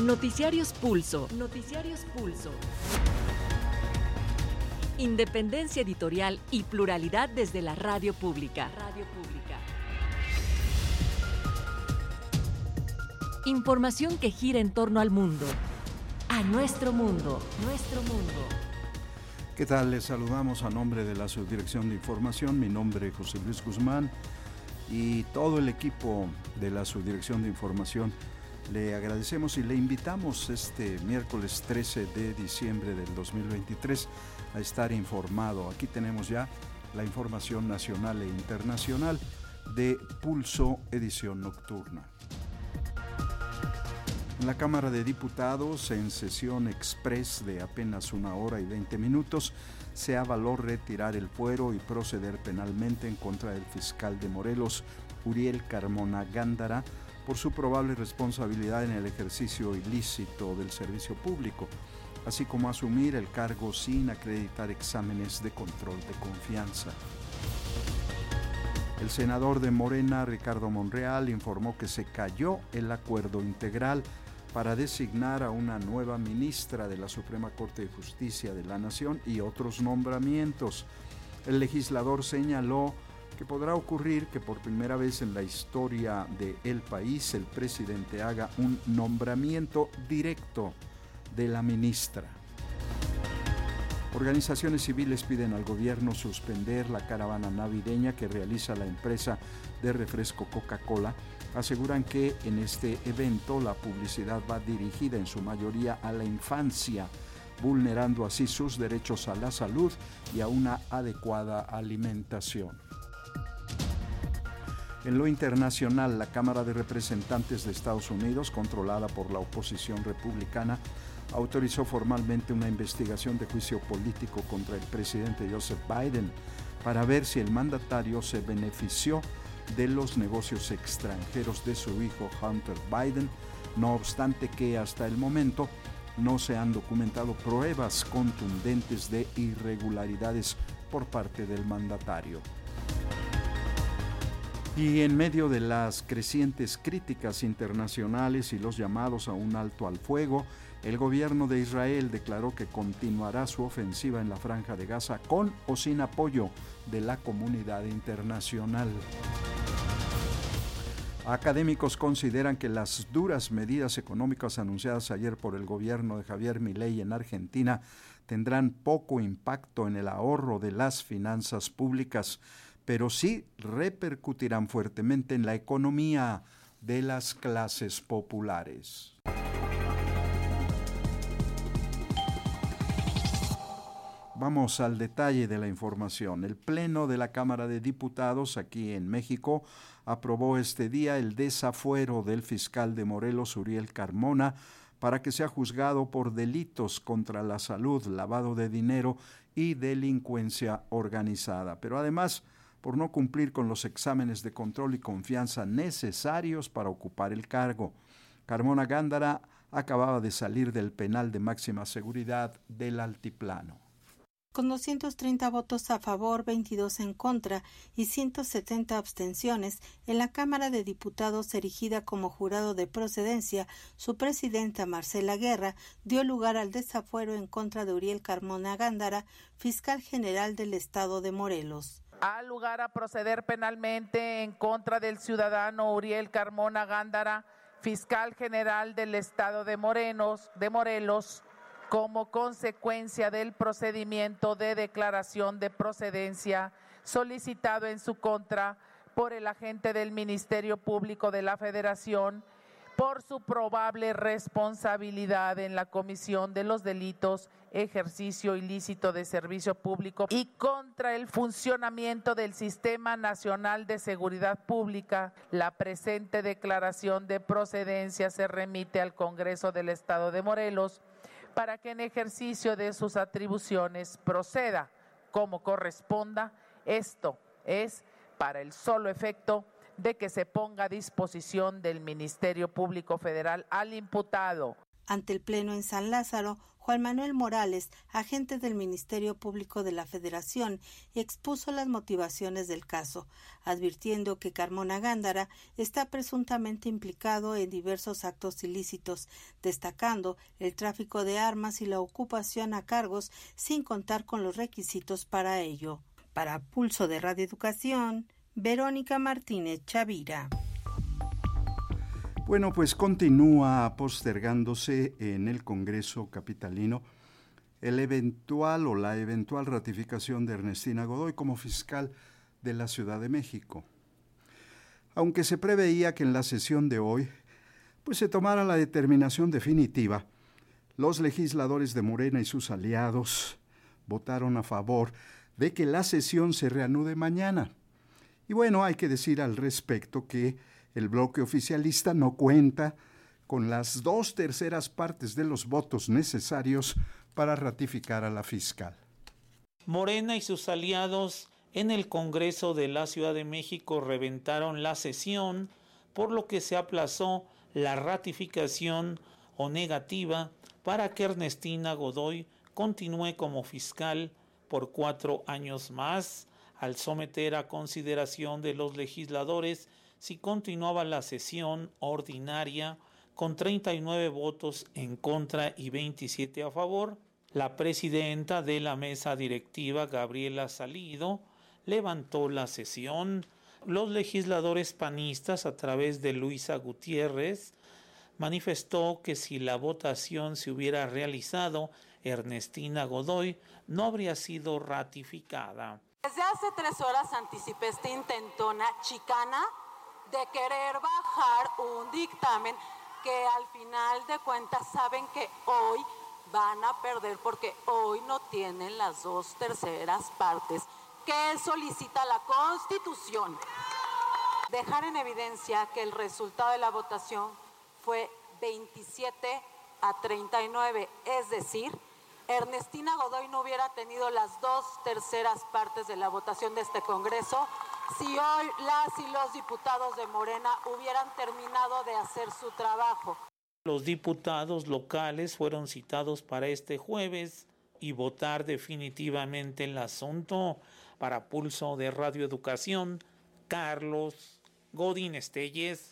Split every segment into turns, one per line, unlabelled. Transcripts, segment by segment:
Noticiarios Pulso. Noticiarios Pulso. Independencia editorial y pluralidad desde la radio pública. Radio pública. Información que gira en torno al mundo. A nuestro mundo. Nuestro mundo.
¿Qué tal? Les saludamos a nombre de la Subdirección de Información. Mi nombre es José Luis Guzmán y todo el equipo de la Subdirección de Información le agradecemos y le invitamos este miércoles 13 de diciembre del 2023 a estar informado. Aquí tenemos ya la información nacional e internacional de Pulso Edición Nocturna. En la Cámara de Diputados, en sesión express de apenas una hora y 20 minutos, se avaló retirar el fuero y proceder penalmente en contra del fiscal de Morelos, Uriel Carmona Gándara, por su probable responsabilidad en el ejercicio ilícito del servicio público, así como asumir el cargo sin acreditar exámenes de control de confianza. El senador de Morena, Ricardo Monreal, informó que se cayó el acuerdo integral para designar a una nueva ministra de la Suprema Corte de Justicia de la Nación y otros nombramientos. El legislador señaló que podrá ocurrir que por primera vez en la historia del el país el presidente haga un nombramiento directo de la ministra. Organizaciones civiles piden al gobierno suspender la caravana navideña que realiza la empresa de refresco Coca-Cola. Aseguran que en este evento la publicidad va dirigida en su mayoría a la infancia, vulnerando así sus derechos a la salud y a una adecuada alimentación. En lo internacional, la Cámara de Representantes de Estados Unidos, controlada por la oposición republicana, autorizó formalmente una investigación de juicio político contra el presidente Joseph Biden para ver si el mandatario se benefició de los negocios extranjeros de su hijo Hunter Biden, no obstante que hasta el momento no se han documentado pruebas contundentes de irregularidades por parte del mandatario. Y en medio de las crecientes críticas internacionales y los llamados a un alto al fuego, el gobierno de Israel declaró que continuará su ofensiva en la franja de Gaza con o sin apoyo de la comunidad internacional. Académicos consideran que las duras medidas económicas anunciadas ayer por el gobierno de Javier Milei en Argentina tendrán poco impacto en el ahorro de las finanzas públicas pero sí repercutirán fuertemente en la economía de las clases populares. Vamos al detalle de la información. El Pleno de la Cámara de Diputados aquí en México aprobó este día el desafuero del fiscal de Morelos, Uriel Carmona, para que sea juzgado por delitos contra la salud, lavado de dinero y delincuencia organizada. Pero además por no cumplir con los exámenes de control y confianza necesarios para ocupar el cargo. Carmona Gándara acababa de salir del penal de máxima seguridad del Altiplano.
Con 230 votos a favor, 22 en contra y 170 abstenciones, en la Cámara de Diputados erigida como jurado de procedencia, su presidenta Marcela Guerra dio lugar al desafuero en contra de Uriel Carmona Gándara, fiscal general del Estado de Morelos
ha lugar a proceder penalmente en contra del ciudadano Uriel Carmona Gándara, fiscal general del estado de Morenos, de Morelos, como consecuencia del procedimiento de declaración de procedencia solicitado en su contra por el agente del Ministerio Público de la Federación por su probable responsabilidad en la comisión de los delitos ejercicio ilícito de servicio público y contra el funcionamiento del Sistema Nacional de Seguridad Pública. La presente declaración de procedencia se remite al Congreso del Estado de Morelos para que en ejercicio de sus atribuciones proceda como corresponda. Esto es para el solo efecto de que se ponga a disposición del Ministerio Público Federal al imputado.
Ante el Pleno en San Lázaro, Juan Manuel Morales, agente del Ministerio Público de la Federación, expuso las motivaciones del caso, advirtiendo que Carmona Gándara está presuntamente implicado en diversos actos ilícitos, destacando el tráfico de armas y la ocupación a cargos sin contar con los requisitos para ello. Para Pulso de Radio Educación, Verónica Martínez Chavira.
Bueno, pues continúa postergándose en el Congreso Capitalino el eventual o la eventual ratificación de Ernestina Godoy como fiscal de la Ciudad de México. Aunque se preveía que en la sesión de hoy pues se tomara la determinación definitiva, los legisladores de Morena y sus aliados votaron a favor de que la sesión se reanude mañana. Y bueno, hay que decir al respecto que el bloque oficialista no cuenta con las dos terceras partes de los votos necesarios para ratificar a la fiscal.
Morena y sus aliados en el Congreso de la Ciudad de México reventaron la sesión, por lo que se aplazó la ratificación o negativa para que Ernestina Godoy continúe como fiscal por cuatro años más, al someter a consideración de los legisladores si continuaba la sesión ordinaria con 39 votos en contra y 27 a favor, la presidenta de la mesa directiva, Gabriela Salido, levantó la sesión. Los legisladores panistas, a través de Luisa Gutiérrez, manifestó que si la votación se hubiera realizado, Ernestina Godoy no habría sido ratificada.
Desde hace tres horas anticipé esta intentona chicana de querer bajar un dictamen que al final de cuentas saben que hoy van a perder porque hoy no tienen las dos terceras partes que solicita la Constitución. Dejar en evidencia que el resultado de la votación fue 27 a 39, es decir, Ernestina Godoy no hubiera tenido las dos terceras partes de la votación de este Congreso si hoy las y los diputados de Morena hubieran terminado de hacer su trabajo.
Los diputados locales fueron citados para este jueves y votar definitivamente el asunto para pulso de radioeducación. Carlos Godín Estelles.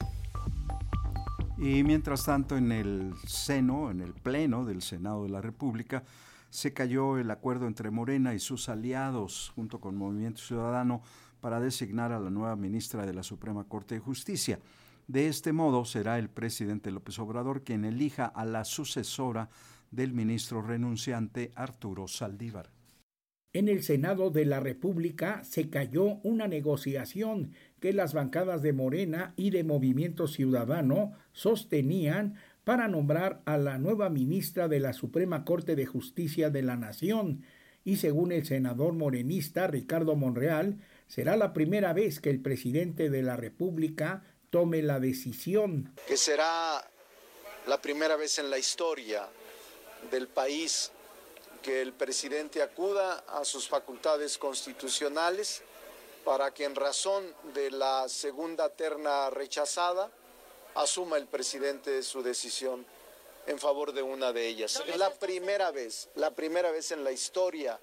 Y mientras tanto, en el seno, en el pleno del Senado de la República, se cayó el acuerdo entre Morena y sus aliados, junto con Movimiento Ciudadano, para designar a la nueva ministra de la Suprema Corte de Justicia. De este modo será el presidente López Obrador quien elija a la sucesora del ministro renunciante Arturo Saldívar.
En el Senado de la República se cayó una negociación que las bancadas de Morena y de Movimiento Ciudadano sostenían para nombrar a la nueva ministra de la Suprema Corte de Justicia de la Nación, y según el senador morenista Ricardo Monreal, será la primera vez que el presidente de la República tome la decisión.
Que será la primera vez en la historia del país que el presidente acuda a sus facultades constitucionales para que en razón de la segunda terna rechazada asuma el presidente su decisión en favor de una de ellas. La primera vez, la primera vez en la historia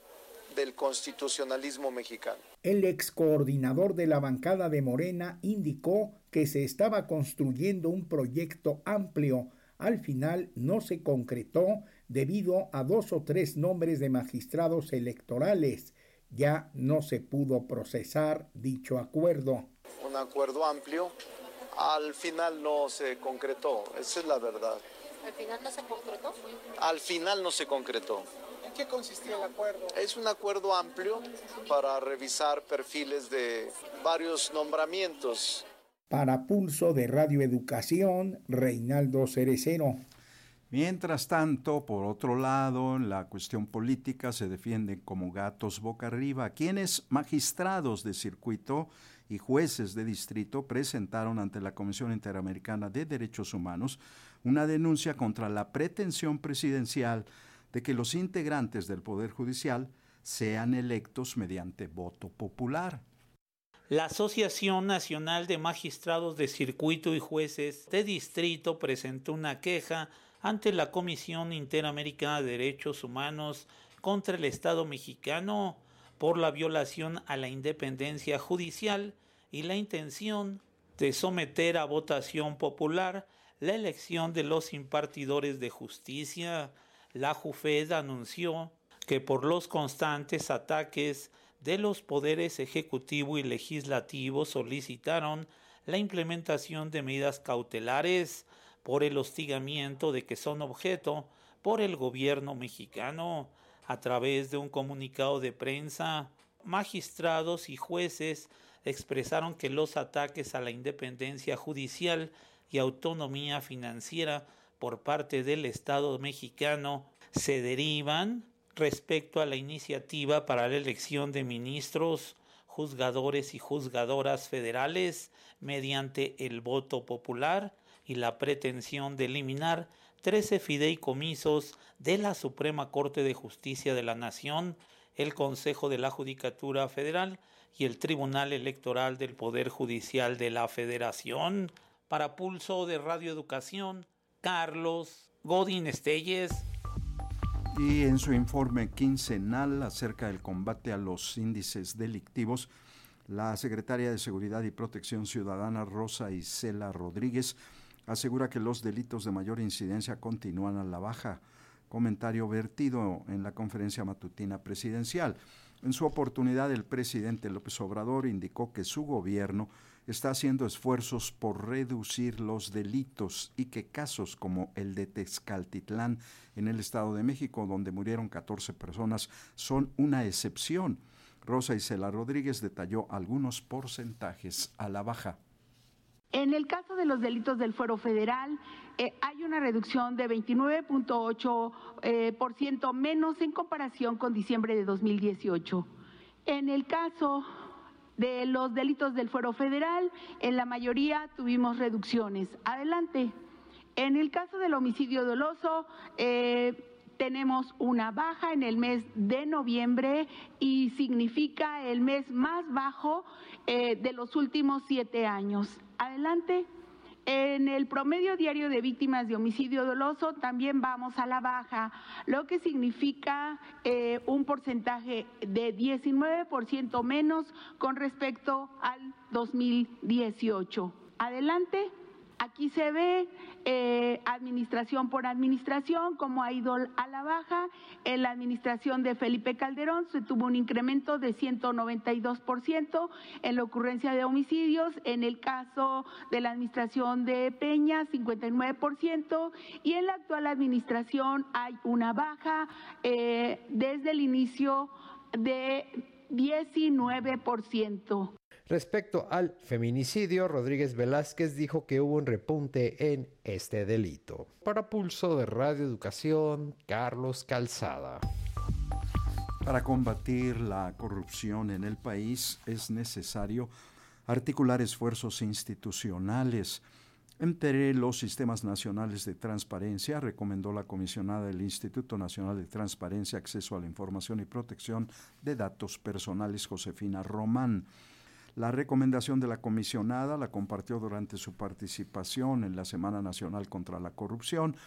del constitucionalismo mexicano.
El ex coordinador de la bancada de Morena indicó que se estaba construyendo un proyecto amplio. Al final no se concretó debido a dos o tres nombres de magistrados electorales. Ya no se pudo procesar dicho acuerdo.
Un acuerdo amplio. Al final no se concretó, esa es la verdad.
¿Al final no se concretó?
Al final no se concretó
qué consistía el acuerdo?
Es un acuerdo amplio para revisar perfiles de varios nombramientos.
Para Pulso de Radio Educación, Reinaldo Cerecero.
Mientras tanto, por otro lado, en la cuestión política se defienden como gatos boca arriba quienes magistrados de circuito y jueces de distrito presentaron ante la Comisión Interamericana de Derechos Humanos una denuncia contra la pretensión presidencial de que los integrantes del Poder Judicial sean electos mediante voto popular.
La Asociación Nacional de Magistrados de Circuito y Jueces de Distrito presentó una queja ante la Comisión Interamericana de Derechos Humanos contra el Estado mexicano por la violación a la independencia judicial y la intención de someter a votación popular la elección de los impartidores de justicia. La JUFED anunció que por los constantes ataques de los poderes ejecutivo y legislativo solicitaron la implementación de medidas cautelares por el hostigamiento de que son objeto por el gobierno mexicano a través de un comunicado de prensa. Magistrados y jueces expresaron que los ataques a la independencia judicial y autonomía financiera por parte del Estado mexicano se derivan respecto a la iniciativa para la elección de ministros, juzgadores y juzgadoras federales mediante el voto popular y la pretensión de eliminar 13 fideicomisos de la Suprema Corte de Justicia de la Nación, el Consejo de la Judicatura Federal y el Tribunal Electoral del Poder Judicial de la Federación. Para Pulso de Radio Educación, Carlos Godín Estelles.
Y en su informe quincenal acerca del combate a los índices delictivos, la secretaria de Seguridad y Protección Ciudadana Rosa Isela Rodríguez asegura que los delitos de mayor incidencia continúan a la baja. Comentario vertido en la conferencia matutina presidencial. En su oportunidad, el presidente López Obrador indicó que su gobierno está haciendo esfuerzos por reducir los delitos y que casos como el de Texcaltitlán en el Estado de México, donde murieron 14 personas, son una excepción. Rosa Isela Rodríguez detalló algunos porcentajes a la baja.
En el caso de los delitos del fuero federal, eh, hay una reducción de 29.8% eh, por ciento menos en comparación con diciembre de 2018. En el caso de los delitos del fuero federal, en la mayoría tuvimos reducciones. Adelante. En el caso del homicidio doloso, eh, tenemos una baja en el mes de noviembre y significa el mes más bajo eh, de los últimos siete años. Adelante. En el promedio diario de víctimas de homicidio doloso también vamos a la baja, lo que significa eh, un porcentaje de 19% menos con respecto al 2018. Adelante. Aquí se ve eh, administración por administración, cómo ha ido a la baja. En la administración de Felipe Calderón se tuvo un incremento de 192% en la ocurrencia de homicidios. En el caso de la administración de Peña, 59%. Y en la actual administración hay una baja eh, desde el inicio de 19%.
Respecto al feminicidio, Rodríguez Velázquez dijo que hubo un repunte en este delito. Para Pulso de Radio Educación, Carlos Calzada.
Para combatir la corrupción en el país es necesario articular esfuerzos institucionales. Entre los sistemas nacionales de transparencia, recomendó la comisionada del Instituto Nacional de Transparencia, Acceso a la Información y Protección de Datos Personales, Josefina Román. La recomendación de la comisionada la compartió durante su participación en la Semana Nacional contra la Corrupción,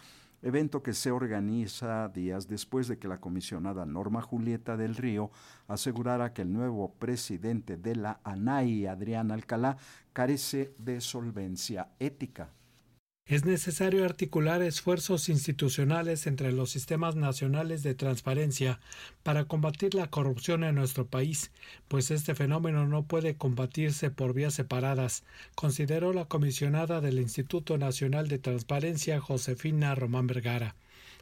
evento que se organiza días después de que la comisionada Norma Julieta del Río asegurara que el nuevo presidente de la ANAI, Adrián Alcalá, carece de solvencia ética.
Es necesario articular esfuerzos institucionales entre los sistemas nacionales de transparencia para combatir la corrupción en nuestro país, pues este fenómeno no puede combatirse por vías separadas, consideró la comisionada del Instituto Nacional de Transparencia Josefina Román Vergara.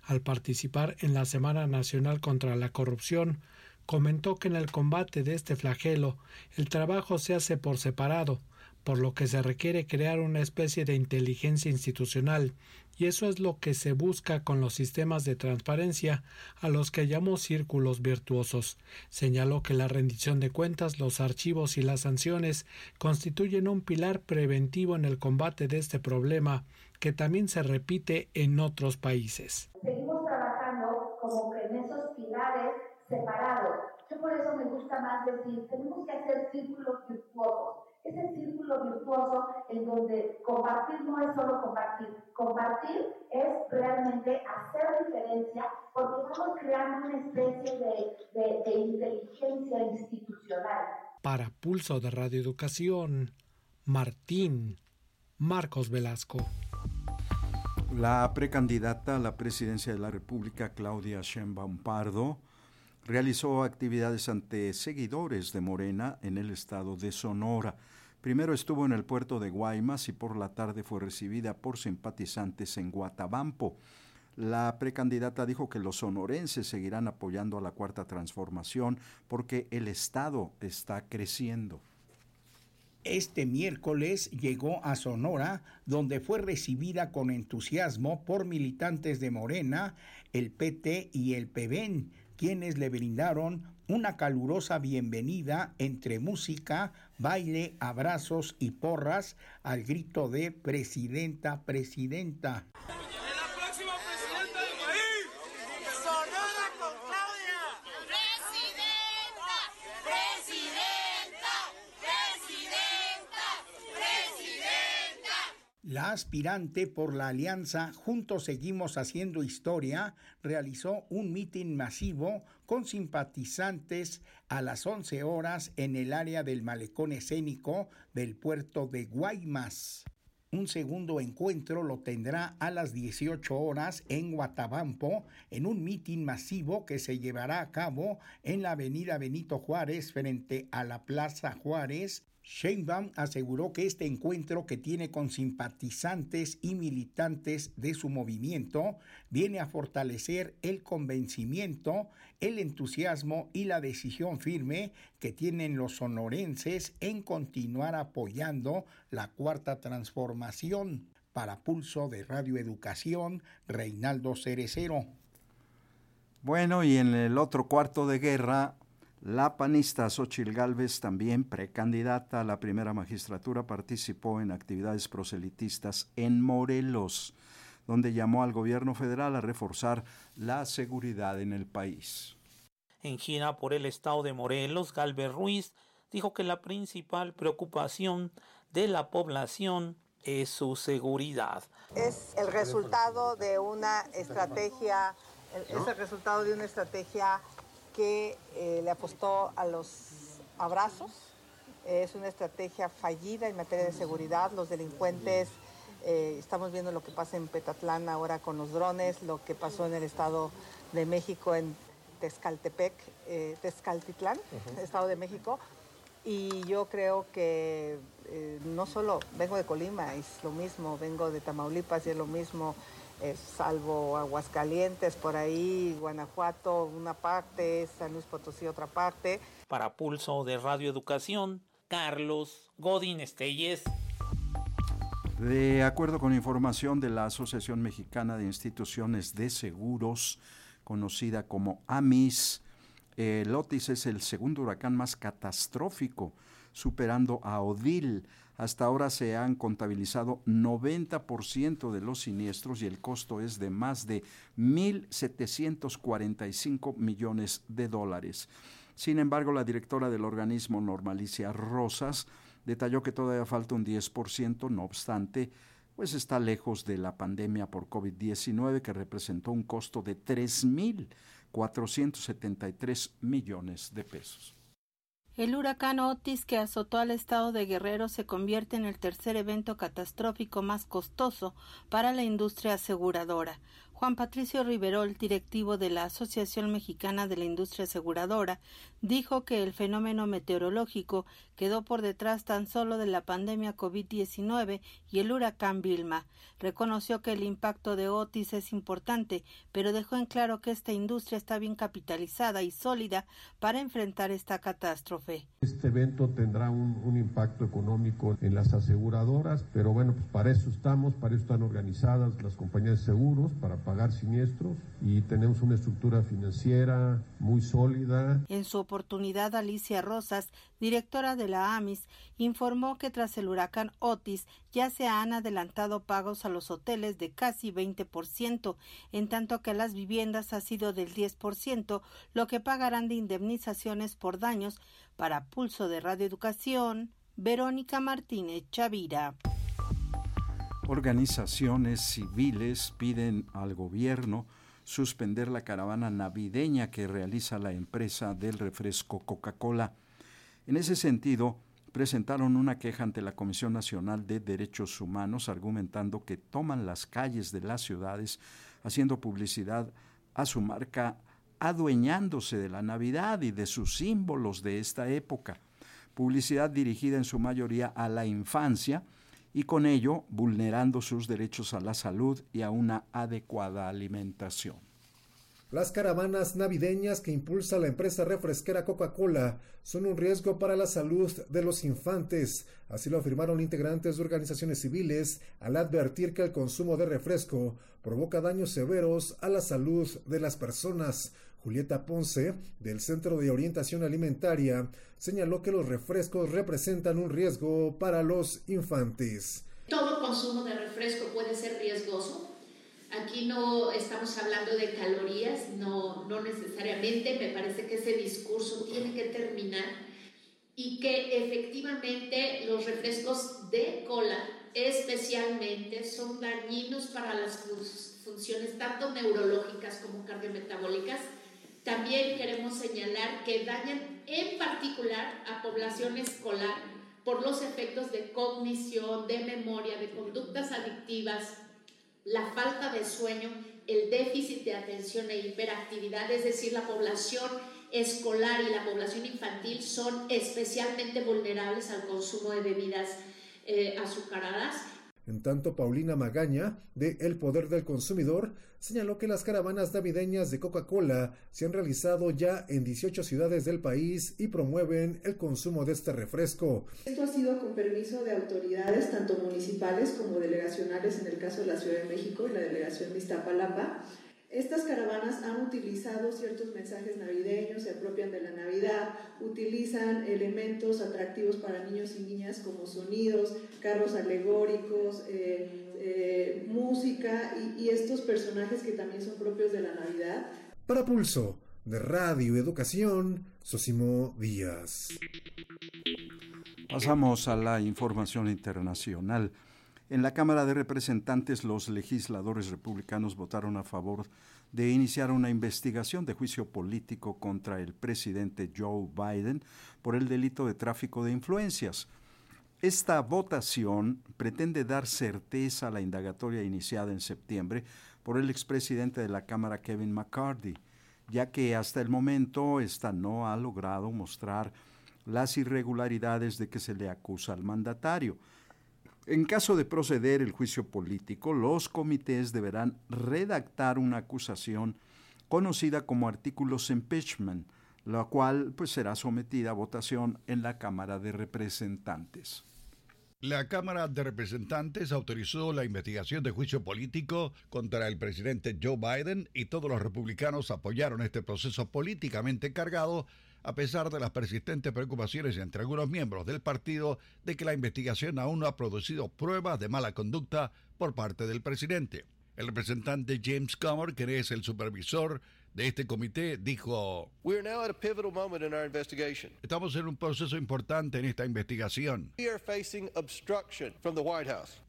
Al participar en la Semana Nacional contra la Corrupción, comentó que en el combate de este flagelo el trabajo se hace por separado, por lo que se requiere crear una especie de inteligencia institucional, y eso es lo que se busca con los sistemas de transparencia a los que llamó círculos virtuosos. Señaló que la rendición de cuentas, los archivos y las sanciones constituyen un pilar preventivo en el combate de este problema que también se repite en otros países.
Seguimos trabajando como que en esos pilares separados. Yo por eso me gusta más decir, tenemos que hacer círculos virtuosos ese círculo virtuoso en donde compartir no es solo compartir, compartir es realmente hacer diferencia porque estamos creando una especie de, de inteligencia institucional.
Para Pulso de Radio Educación, Martín Marcos Velasco.
La precandidata a la presidencia de la República, Claudia Sheinbaum Pardo, realizó actividades ante seguidores de Morena en el estado de Sonora. Primero estuvo en el puerto de Guaymas y por la tarde fue recibida por simpatizantes en Guatabampo. La precandidata dijo que los sonorenses seguirán apoyando a la cuarta transformación porque el Estado está creciendo.
Este miércoles llegó a Sonora, donde fue recibida con entusiasmo por militantes de Morena, el PT y el PBN, quienes le brindaron una calurosa bienvenida entre música, baile, abrazos y porras al grito de Presidenta, Presidenta. La aspirante por la alianza Juntos Seguimos Haciendo Historia realizó un mitin masivo con simpatizantes a las 11 horas en el área del malecón escénico del puerto de Guaymas. Un segundo encuentro lo tendrá a las 18 horas en Guatabampo en un mitin masivo que se llevará a cabo en la avenida Benito Juárez frente a la Plaza Juárez Sheinbaum aseguró que este encuentro que tiene con simpatizantes y militantes de su movimiento viene a fortalecer el convencimiento, el entusiasmo y la decisión firme que tienen los sonorenses en continuar apoyando la cuarta transformación. Para Pulso de Radio Educación, Reinaldo Cerecero.
Bueno, y en el otro cuarto de guerra, la panista Xochil Gálvez, también precandidata a la primera magistratura, participó en actividades proselitistas en Morelos, donde llamó al gobierno federal a reforzar la seguridad en el país.
En gira por el estado de Morelos, Galvez Ruiz dijo que la principal preocupación de la población es su seguridad.
Es el resultado de una estrategia, es el resultado de una estrategia que eh, le apostó a los abrazos. Es una estrategia fallida en materia de seguridad. Los delincuentes, eh, estamos viendo lo que pasa en Petatlán ahora con los drones, lo que pasó en el Estado de México, en Tezcaltepec, eh, Tezcaltitlán, Estado de México. Y yo creo que no solo vengo de Colima, es lo mismo, vengo de Tamaulipas y es lo mismo, salvo Aguascalientes, por ahí, Guanajuato, una parte, San Luis Potosí, otra parte.
Para Pulso de Radio Educación, Carlos Godín Estelles.
De acuerdo con información de la Asociación Mexicana de Instituciones de Seguros, conocida como AMIS, el Otis es el segundo huracán más catastrófico, superando a Odil hasta ahora se han contabilizado 90% de los siniestros y el costo es de más de 1.745 millones de dólares. Sin embargo, la directora del organismo, Normalicia Rosas, detalló que todavía falta un 10%, no obstante, pues está lejos de la pandemia por COVID-19 que representó un costo de 3.473 millones de pesos.
El huracán Otis que azotó al estado de Guerrero se convierte en el tercer evento catastrófico más costoso para la industria aseguradora. Juan Patricio Riverol, directivo de la Asociación Mexicana de la Industria Aseguradora, dijo que el fenómeno meteorológico quedó por detrás tan solo de la pandemia COVID-19 y el huracán Vilma. Reconoció que el impacto de Otis es importante, pero dejó en claro que esta industria está bien capitalizada y sólida para enfrentar esta catástrofe.
Este evento tendrá un, un impacto económico en las aseguradoras, pero bueno, pues para eso estamos, para eso están organizadas las compañías de seguros, para pagar siniestros y tenemos una estructura financiera muy sólida.
En su oportunidad, Alicia Rosas, directora de la AMIS, informó que tras el huracán Otis ya se han adelantado pagos a los hoteles de casi 20%, en tanto que las viviendas ha sido del 10%, lo que pagarán de indemnizaciones por daños. Para Pulso de Radio Educación, Verónica Martínez Chavira.
Organizaciones civiles piden al gobierno suspender la caravana navideña que realiza la empresa del refresco Coca-Cola. En ese sentido, presentaron una queja ante la Comisión Nacional de Derechos Humanos argumentando que toman las calles de las ciudades haciendo publicidad a su marca, adueñándose de la Navidad y de sus símbolos de esta época. Publicidad dirigida en su mayoría a la infancia, y con ello vulnerando sus derechos a la salud y a una adecuada alimentación.
Las caravanas navideñas que impulsa la empresa refresquera Coca-Cola son un riesgo para la salud de los infantes, así lo afirmaron integrantes de organizaciones civiles al advertir que el consumo de refresco provoca daños severos a la salud de las personas. Julieta Ponce, del Centro de Orientación Alimentaria, señaló que los refrescos representan un riesgo para los infantes.
Todo consumo de refresco puede ser riesgoso. Aquí no estamos hablando de calorías, no, no necesariamente. Me parece que ese discurso tiene que terminar y que efectivamente los refrescos de cola especialmente son dañinos para las funciones tanto neurológicas como cardiometabólicas también queremos señalar que dañan en particular a población escolar por los efectos de cognición, de memoria, de conductas adictivas, la falta de sueño, el déficit de atención e hiperactividad, es decir, la población escolar y la población infantil son especialmente vulnerables al consumo de bebidas eh, azucaradas
en tanto, Paulina Magaña, de El Poder del Consumidor, señaló que las caravanas navideñas de Coca-Cola se han realizado ya en 18 ciudades del país y promueven el consumo de este refresco.
Esto ha sido con permiso de autoridades, tanto municipales como delegacionales, en el caso de la Ciudad de México y la delegación de Iztapalapa estas caravanas han utilizado ciertos mensajes navideños, se apropian de la Navidad, utilizan elementos atractivos para niños y niñas como sonidos, carros alegóricos, eh, eh, música y, y estos personajes que también son propios de la Navidad.
Para Pulso de Radio Educación, Sosimo Díaz.
Pasamos a la información internacional. En la Cámara de Representantes, los legisladores republicanos votaron a favor de iniciar una investigación de juicio político contra el presidente Joe Biden por el delito de tráfico de influencias. Esta votación pretende dar certeza a la indagatoria iniciada en septiembre por el expresidente de la Cámara, Kevin McCarthy, ya que hasta el momento esta no ha logrado mostrar las irregularidades de que se le acusa al mandatario. En caso de proceder el juicio político, los comités deberán redactar una acusación conocida como artículos impeachment, la cual pues, será sometida a votación en la Cámara de Representantes.
La Cámara de Representantes autorizó la investigación de juicio político contra el presidente Joe Biden y todos los republicanos apoyaron este proceso políticamente cargado a pesar de las persistentes preocupaciones entre algunos miembros del partido de que la investigación aún no ha producido pruebas de mala conducta por parte del presidente. El representante James Comer, que es el supervisor de este comité, dijo, Estamos en un proceso importante en esta investigación.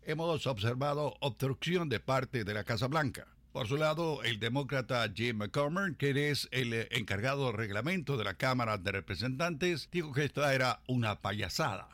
Hemos observado obstrucción de parte de la Casa Blanca. Por su lado, el demócrata Jim McCormick, que es el eh, encargado de reglamento de la Cámara de Representantes, dijo que esta era una payasada.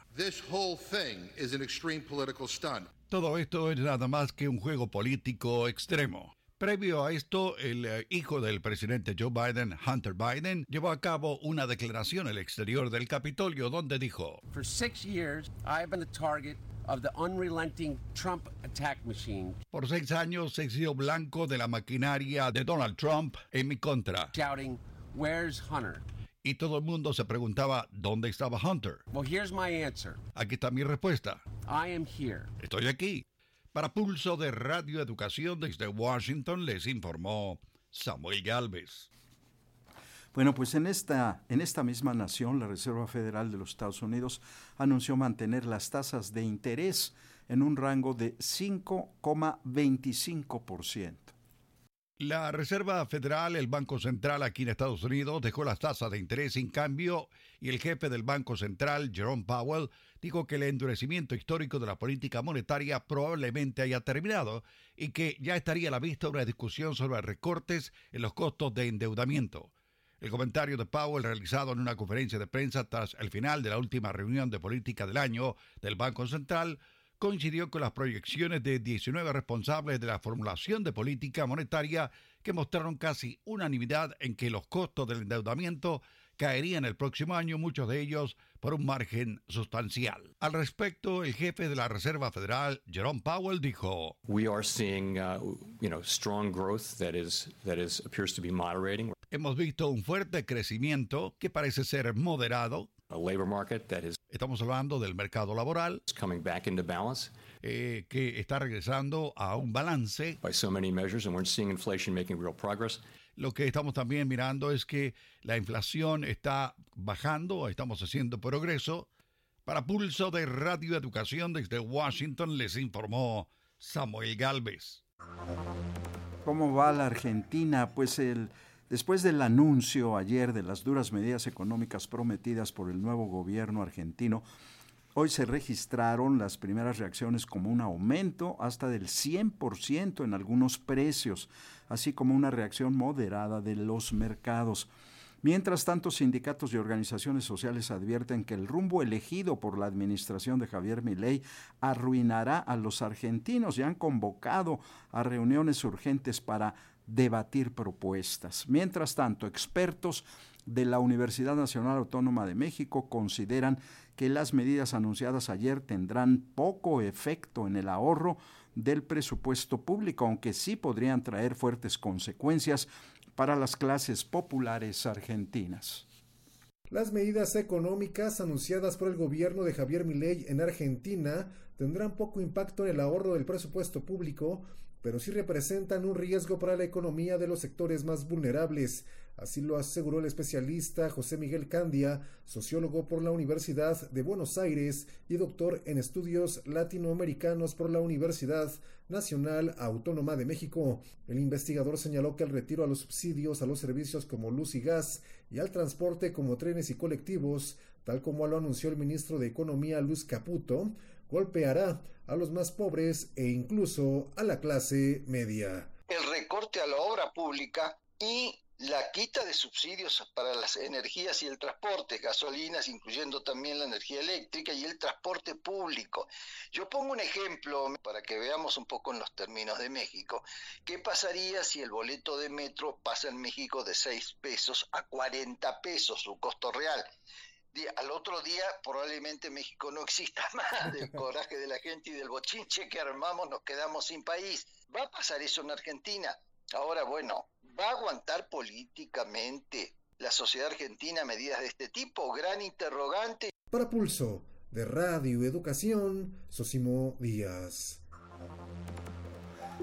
Todo esto es nada más que un juego político extremo. Previo a esto, el eh, hijo del presidente Joe Biden, Hunter Biden, llevó a cabo una declaración al exterior del Capitolio donde dijo: For six years, I been target of the unrelenting Trump attack machine. Por seis años he sido blanco de la maquinaria de Donald Trump en mi contra. Shouting, "Where's Hunter?" Y todo el mundo se preguntaba dónde estaba Hunter. Well, here's my answer. Aquí está mi respuesta. I am here. Estoy aquí. Para Pulso de Radio Educación desde Washington les informó Samuel Galvez.
Bueno, pues en esta, en esta misma nación, la Reserva Federal de los Estados Unidos anunció mantener las tasas de interés en un rango de 5,25%.
La Reserva Federal, el Banco Central aquí en Estados Unidos, dejó las tasas de interés sin cambio y el jefe del Banco Central, Jerome Powell, dijo que el endurecimiento histórico de la política monetaria probablemente haya terminado y que ya estaría a la vista una discusión sobre recortes en los costos de endeudamiento. El comentario de Powell realizado en una conferencia de prensa tras el final de la última reunión de política del año del Banco Central coincidió con las proyecciones de 19 responsables de la formulación de política monetaria que mostraron casi unanimidad en que los costos del endeudamiento caerían el próximo año, muchos de ellos por un margen sustancial. Al respecto, el jefe de la Reserva Federal, Jerome Powell, dijo:
We are seeing, uh, you know, strong growth that is that is appears to be moderating.
Hemos visto un fuerte crecimiento que parece ser moderado Estamos hablando del mercado laboral eh, que está regresando a un balance. Lo que estamos también mirando es que la inflación está bajando, estamos haciendo progreso. Para Pulso de Radio Educación desde Washington les informó Samuel Galvez.
¿Cómo va la Argentina? Pues el Después del anuncio ayer de las duras medidas económicas prometidas por el nuevo gobierno argentino, hoy se registraron las primeras reacciones como un aumento hasta del 100% en algunos precios, así como una reacción moderada de los mercados. Mientras tanto, sindicatos y organizaciones sociales advierten que el rumbo elegido por la administración de Javier Milei arruinará a los argentinos y han convocado a reuniones urgentes para debatir propuestas. Mientras tanto, expertos de la Universidad Nacional Autónoma de México consideran que las medidas anunciadas ayer tendrán poco efecto en el ahorro del presupuesto público, aunque sí podrían traer fuertes consecuencias para las clases populares argentinas.
Las medidas económicas anunciadas por el gobierno de Javier Milei en Argentina tendrán poco impacto en el ahorro del presupuesto público, pero sí representan un riesgo para la economía de los sectores más vulnerables. Así lo aseguró el especialista José Miguel Candia, sociólogo por la Universidad de Buenos Aires y doctor en estudios latinoamericanos por la Universidad Nacional Autónoma de México. El investigador señaló que el retiro a los subsidios a los servicios como luz y gas y al transporte como trenes y colectivos, tal como lo anunció el ministro de Economía Luis Caputo, golpeará a los más pobres e incluso a la clase media.
El recorte a la obra pública y la quita de subsidios para las energías y el transporte, gasolinas, incluyendo también la energía eléctrica y el transporte público. Yo pongo un ejemplo para que veamos un poco en los términos de México. ¿Qué pasaría si el boleto de metro pasa en México de 6 pesos a 40 pesos, su costo real? Al otro día probablemente México no exista más, del coraje de la gente y del bochinche que armamos nos quedamos sin país. ¿Va a pasar eso en Argentina? Ahora, bueno, ¿va a aguantar políticamente la sociedad argentina medidas de este tipo? Gran interrogante.
Para Pulso de Radio Educación, Sosimo Díaz.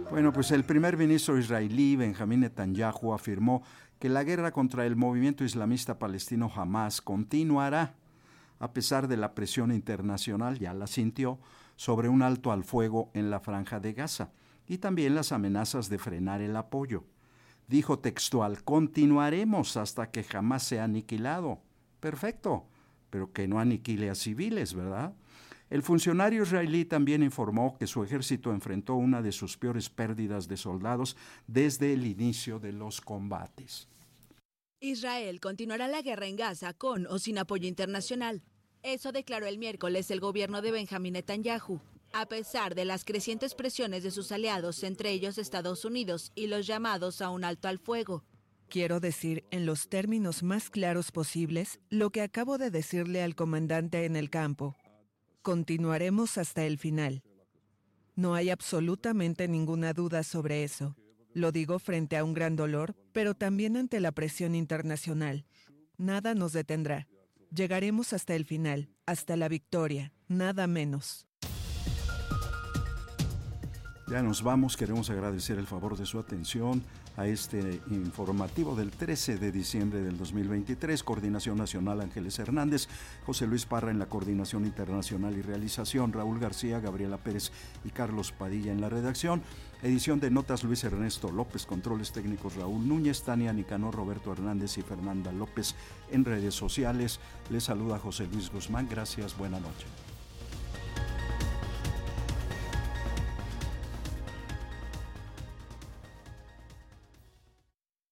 Bueno, pues el primer ministro israelí Benjamín Netanyahu afirmó que la guerra contra el movimiento islamista palestino jamás continuará, a pesar de la presión internacional, ya la sintió, sobre un alto al fuego en la franja de Gaza y también las amenazas de frenar el apoyo. Dijo textual, continuaremos hasta que jamás sea aniquilado. Perfecto, pero que no aniquile a civiles, ¿verdad? El funcionario israelí también informó que su ejército enfrentó una de sus peores pérdidas de soldados desde el inicio de los combates.
Israel continuará la guerra en Gaza con o sin apoyo internacional. Eso declaró el miércoles el gobierno de Benjamín Netanyahu, a pesar de las crecientes presiones de sus aliados, entre ellos Estados Unidos, y los llamados a un alto al fuego.
Quiero decir en los términos más claros posibles lo que acabo de decirle al comandante en el campo. Continuaremos hasta el final. No hay absolutamente ninguna duda sobre eso. Lo digo frente a un gran dolor, pero también ante la presión internacional. Nada nos detendrá. Llegaremos hasta el final, hasta la victoria, nada menos.
Ya nos vamos, queremos agradecer el favor de su atención a este informativo del 13 de diciembre del 2023. Coordinación Nacional Ángeles Hernández, José Luis Parra en la Coordinación Internacional y Realización, Raúl García, Gabriela Pérez y Carlos Padilla en la redacción. Edición de notas Luis Ernesto López, controles técnicos Raúl Núñez, Tania Nicanor, Roberto Hernández y Fernanda López en redes sociales. Les saluda José Luis Guzmán. Gracias, buena noche.